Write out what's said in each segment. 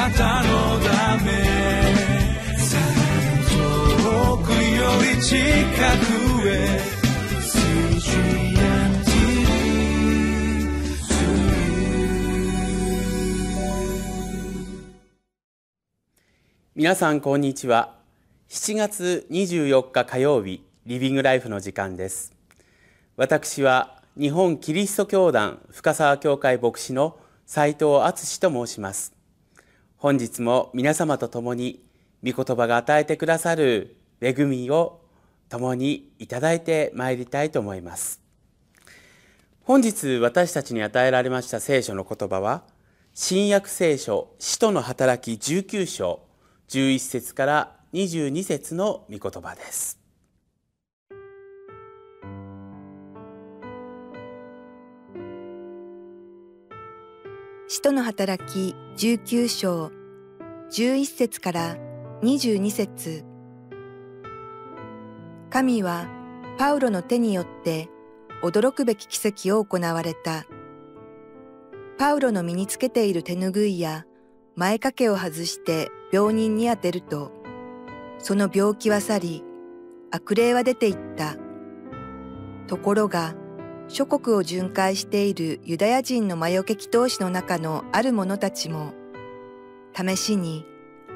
なたのため遠くより近くへ皆さんこんにちは。7月24日火曜日リビングライフの時間です。私は日本キリスト教団深沢教会牧師の斉藤敦と申します。本日も皆様と共に御言葉が与えてくださる恵みを共にいただいてまいりたいと思います。本日私たちに与えられました聖書の言葉は新約聖書使徒の働き19章11節から22節の御言葉です。使徒の働き19章11節から22節神はパウロの手によって驚くべき奇跡を行われた。パウロの身につけている手ぬぐいや前掛けを外して病人に当てると、その病気は去り、悪霊は出ていった。ところが、諸国を巡回しているユダヤ人の魔除け祈祷師の中のある者たちも、試しに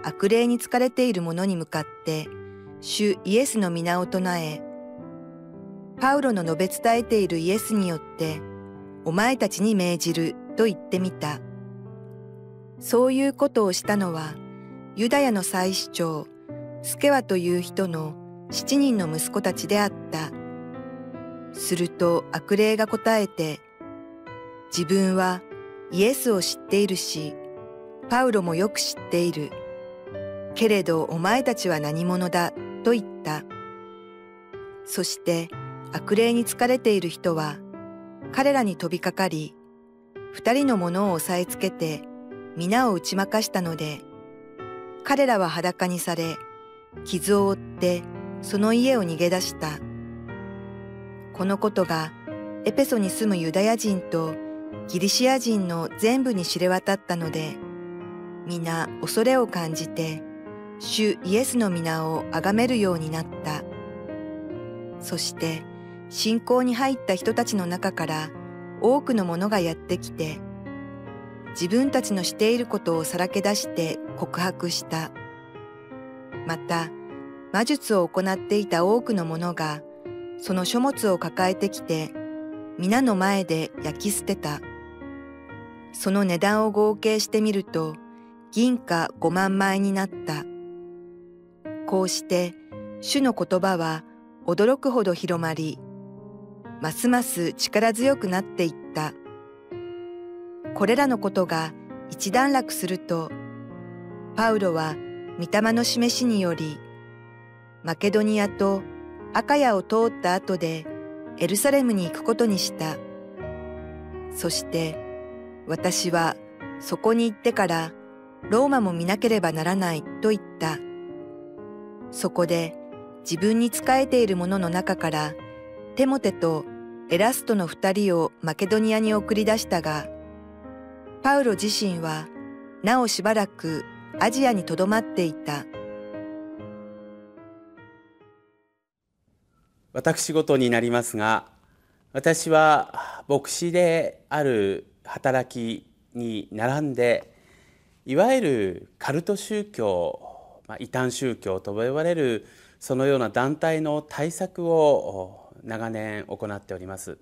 悪霊に疲れている者に向かって、主イエスの皆を唱え、パウロの述べ伝えているイエスによって、お前たちに命じると言ってみた。そういうことをしたのは、ユダヤの祭司長、スケワという人の七人の息子たちであった。すると悪霊が答えて、自分はイエスを知っているし、パウロもよく知っている。けれどお前たちは何者だ？と言った。そして悪霊に疲れている人は彼らに飛びかかり、二人の者を押さえつけて皆を打ち負かしたので、彼らは裸にされ、傷を負ってその家を逃げ出した。このことがエペソに住むユダヤ人とギリシア人の全部に知れ渡ったので、皆恐れを感じて、主イエスの皆を崇めるようになった。そして、信仰に入った人たちの中から多くの者がやってきて、自分たちのしていることをさらけ出して告白した。また、魔術を行っていた多くの者が、その書物を抱えてきて、皆の前で焼き捨てた。その値段を合計してみると、銀貨五万枚になった。こうして、主の言葉は驚くほど広まり、ますます力強くなっていった。これらのことが一段落すると、パウロは御霊の示しにより、マケドニアとアカヤを通った後でエルサレムに行くことにした。そして私はそこに行ってからローマも見なければならないと言った。そこで自分に仕えている者の中からテモテとエラストの二人をマケドニアに送り出したが、パウロ自身はなおしばらくアジアにとどまっていた。私事になりますが、私は牧師である働きに並んで、いわゆるカルト宗教、まあ、異端宗教と呼ばれるそのような団体の対策を長年行っております。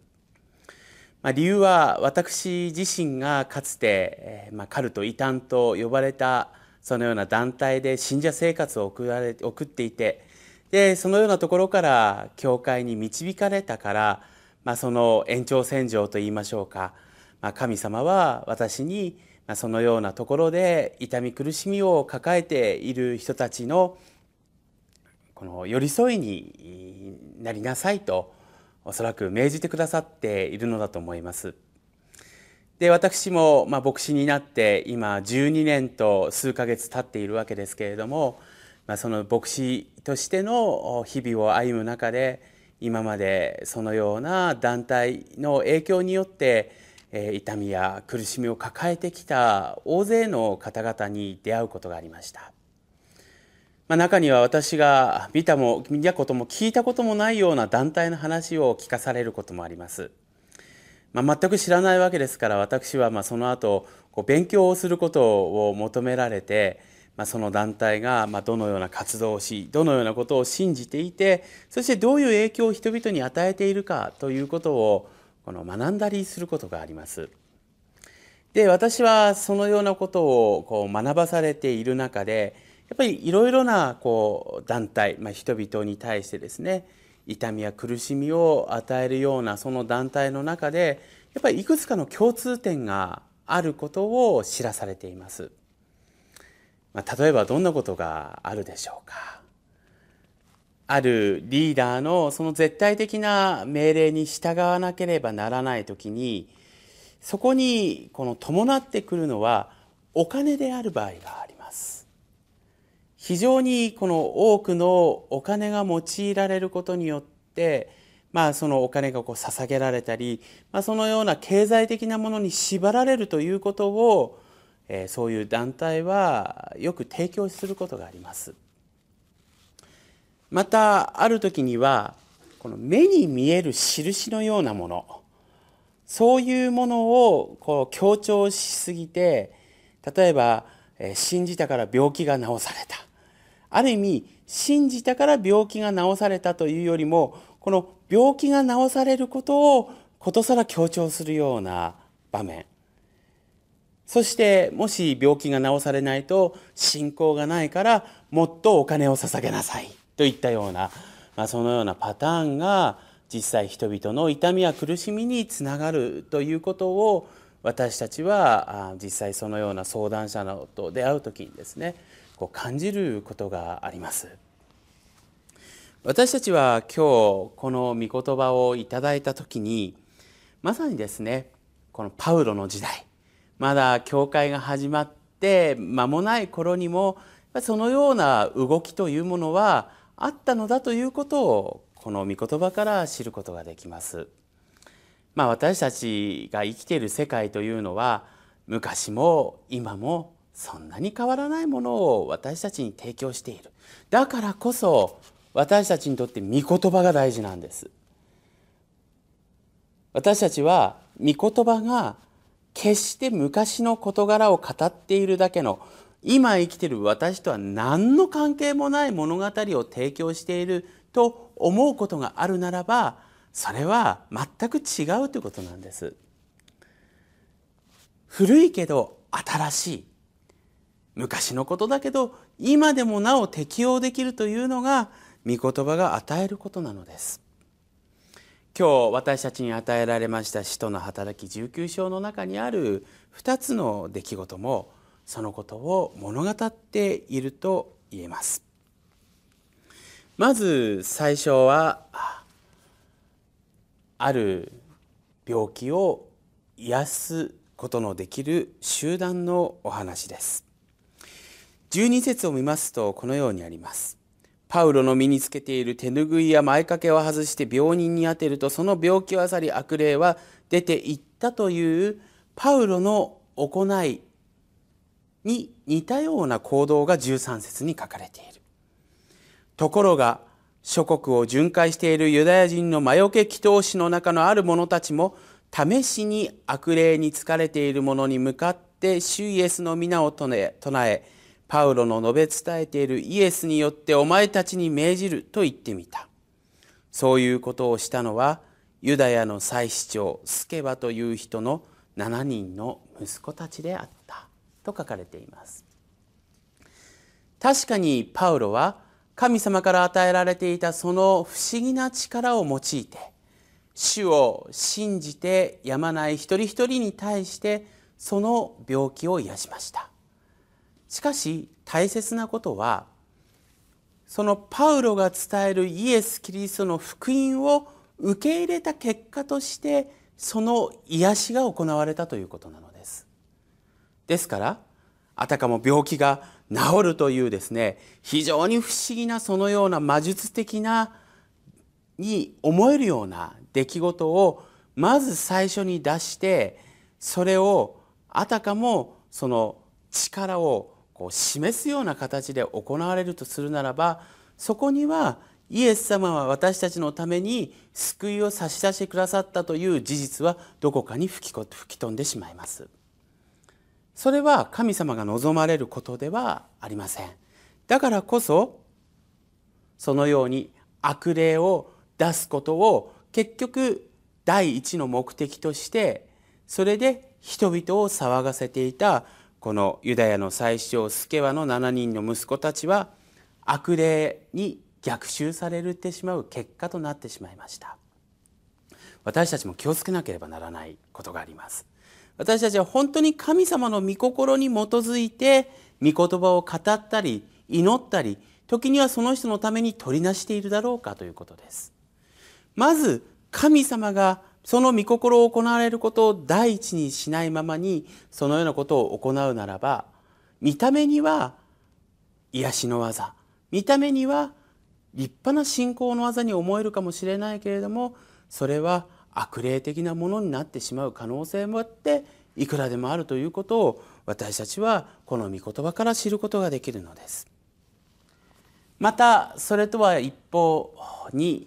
まあ、理由は私自身がかつて、まあ、カルト異端と呼ばれたそのような団体で信者生活を送られ送っていてでそのようなところから教会に導かれたから、まあ、その延長線上といいましょうか、まあ、神様は私にそのようなところで痛み苦しみを抱えている人たちのこの寄り添いになりなさいとおそらく命じてくださっているのだと思います。で私もまあ牧師になって今12年と数ヶ月経っているわけですけれども、まあ、その牧師としての日々を歩む中で今までそのような団体の影響によって痛みや苦しみを抱えてきた大勢の方々に出会うことがありました。まあ、中には私が見たも見たことも聞いたこともないような団体の話を聞かされることもあります。まあ、全く知らないわけですから私はまあその後こう勉強をすることを求められて、まあ、その団体がまあどのような活動をしどのようなことを信じていてそしてどういう影響を人々に与えているかということをこの学んだりすることがあります。で私はそのようなことをこう学ばされている中でやっぱりいろいろなこう団体、まあ、人々に対してですね痛みや苦しみを与えるようなその団体の中でやっぱりいくつかの共通点があることを知らされています。まあ、例えばどんなことがあるでしょうか。あるリーダーのその絶対的な命令に従わなければならない時にそこにこの伴ってくるのはお金である場合があります。非常にこの多くのお金が用いられることによってまあそのお金がこう捧げられたり、まあ、そのような経済的なものに縛られるということを、えー、そういう団体はよく提供することがあります。またある時にはこの目に見える印のようなものそういうものをこう強調しすぎて例えば信じたから病気が治された。ある意味信じたから病気が治されたというよりもこの病気が治されることをことさら強調するような場面。そしてもし病気が治されないと信仰がないからもっとお金を捧げなさい。といったような、まあ、そのようなパターンが実際人々の痛みや苦しみにつながるということを私たちは実際そのような相談者と出会う時にですねこう感じることがあります。私たちは今日この御言葉をいただいた時にまさにですねこのパウロの時代まだ教会が始まって間もない頃にもそのような動きというものはあったのだということをこの御言葉から知ることができます。まあ、私たちが生きている世界というのは昔も今もそんなに変わらないものを私たちに提供しているだからこそ私たちにとって御言葉が大事なんです私たちは御言葉が決して昔の事柄を語っているだけの今生きている私とは何の関係もない物語を提供していると思うことがあるならばそれは全く違うということなんです。古いけど新しい。昔のことだけど今でもなお適用できるというのが御言葉が与えることなのです。今日私たちに与えられました使徒の働き19章の中にある2つの出来事もそのことを物語っていると言えます。まず最初はある病気を癒すことのできる集団のお話です。12節を見ますとこのようにあります。パウロの身につけている手ぬぐいや前掛けを外して病人に当てるとその病気をあさり悪霊は出ていったというパウロの行いに似たような行動が13節に書かれている。ところが諸国を巡回しているユダヤ人の魔除け祈祷師の中のある者たちも試しに悪霊に疲れている者に向かって主イエスの皆を唱えパウロの述べ伝えているイエスによってお前たちに命じると言ってみた。そういうことをしたのはユダヤの祭司長スケバという人の7人の息子たちであった。と書かれています。確かにパウロは神様から与えられていたその不思議な力を用いて主を信じてやまない一人一人に対してその病気を癒しました。しかし大切なことはそのパウロが伝えるイエス・キリストの福音を受け入れた結果としてその癒しが行われたということなのです。ですからあたかも病気が治るというですね非常に不思議なそのような魔術的なに思えるような出来事をまず最初に出してそれをあたかもその力をこう示すような形で行われるとするならばそこにはイエス様は私たちのために救いを差し出してくださったという事実はどこかに吹き飛んでしまいます。それは神様が望まれることではありません。だからこそそのように悪霊を出すことを結局第一の目的としてそれで人々を騒がせていたこのユダヤの最首長スケワの7人の息子たちは悪霊に逆襲されてしまう結果となってしまいました私たちも気をつけなければならないことがあります私たちは本当に神様の御心に基づいて御言葉を語ったり祈ったり時にはその人のために取りなしているだろうかということです。まず神様がその御心を行われることを第一にしないままにそのようなことを行うならば見た目には癒しの技見た目には立派な信仰の技に思えるかもしれないけれどもそれは悪霊的なものになってしまう可能性もあっていくらでもあるということを私たちはこの御言葉から知ることができるのです。またそれとは一方に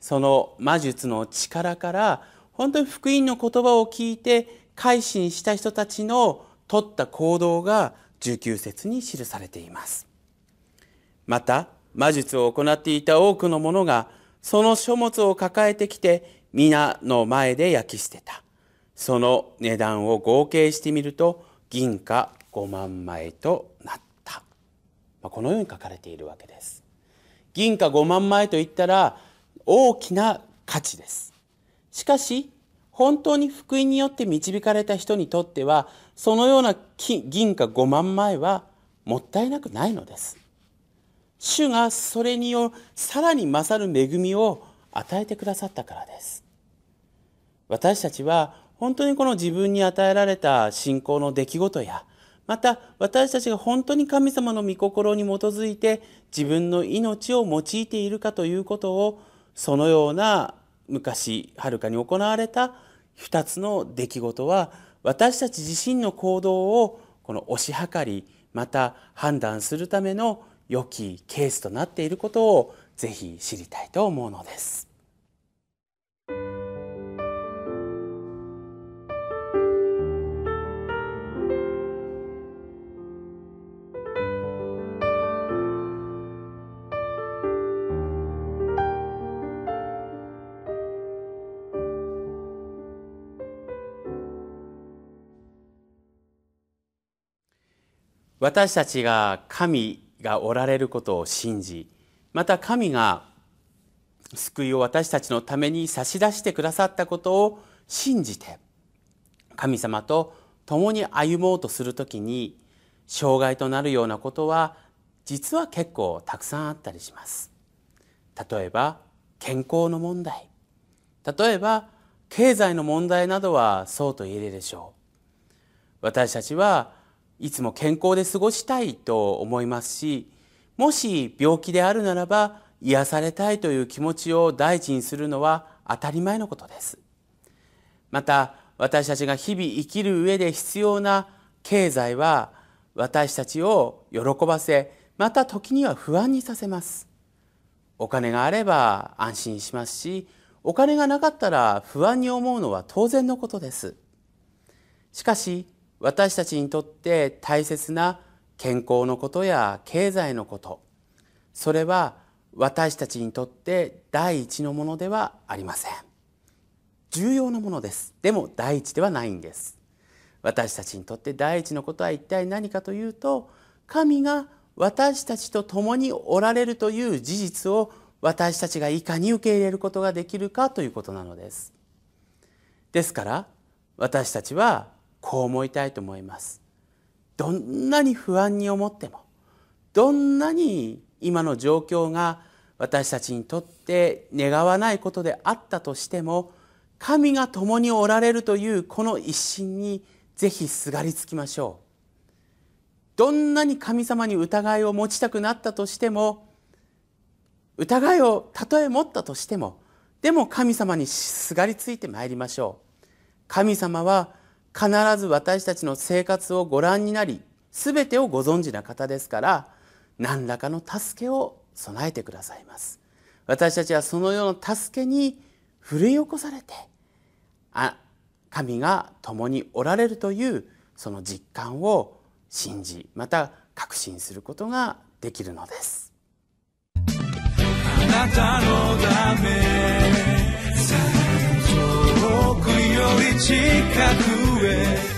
その魔術の力から本当に福音の言葉を聞いて改心した人たちの取った行動が19節に記されています。また魔術を行っていた多くの者がその書物を抱えてきて皆の前で焼き捨てた。その値段を合計してみると銀貨5万枚となったま。このように書かれているわけです。銀貨5万枚といったら大きな価値です。しかし、本当に福音によって導かれた人にとっては、そのような銀貨5万枚はもったいなくないのです。主がそれによさらに勝る恵みを与えてくださったからです。私たちは本当にこの自分に与えられた信仰の出来事や、また私たちが本当に神様の御心に基づいて自分の命を用いているかということをそのような昔はるかに行われた2つの出来事は私たち自身の行動をこの推し量りまた判断するための良きケースとなっていることをぜひ知りたいと思うのです。私たちが神がおられることを信じまた神が救いを私たちのために差し出してくださったことを信じて神様と共に歩もうとする時に障害となるようなことは実は結構たくさんあったりします。例えば健康の問題例えば経済の問題などはそうと言えるでしょう。私たちはいつも健康で過ごしたいと思いますしもし病気であるならば癒されたいという気持ちを第一にするのは当たり前のことです。また私たちが日々生きる上で必要な経済は私たちを喜ばせまた時には不安にさせます。お金があれば安心しますしお金がなかったら不安に思うのは当然のことです。しかし私たちにとって大切な健康のことや経済のこと。それは私たちにとって第一のものではありません。重要なものです。でも第一ではないんです。私たちにとって第一のことは一体何かというと神が私たちと共におられるという事実を私たちがいかに受け入れることができるかということなのです。ですから私たちはこう思いたいと思います。どんなに不安に思ってもどんなに今の状況が私たちにとって願わないことであったとしても神が共におられるというこの一心にぜひすがりつきましょう。どんなに神様に疑いを持ちたくなったとしても疑いをたとえ持ったとしてもでも神様にすがりついてまいりましょう。神様は必ず私たちの生活をご覧になり全てをご存知な方ですから何らかの助けを備えてくださいます。私たちはそのような助けに奮い起こされてあ神が共におられるというその実感を信じまた確信することができるのです。あなたのため遠くより近く it.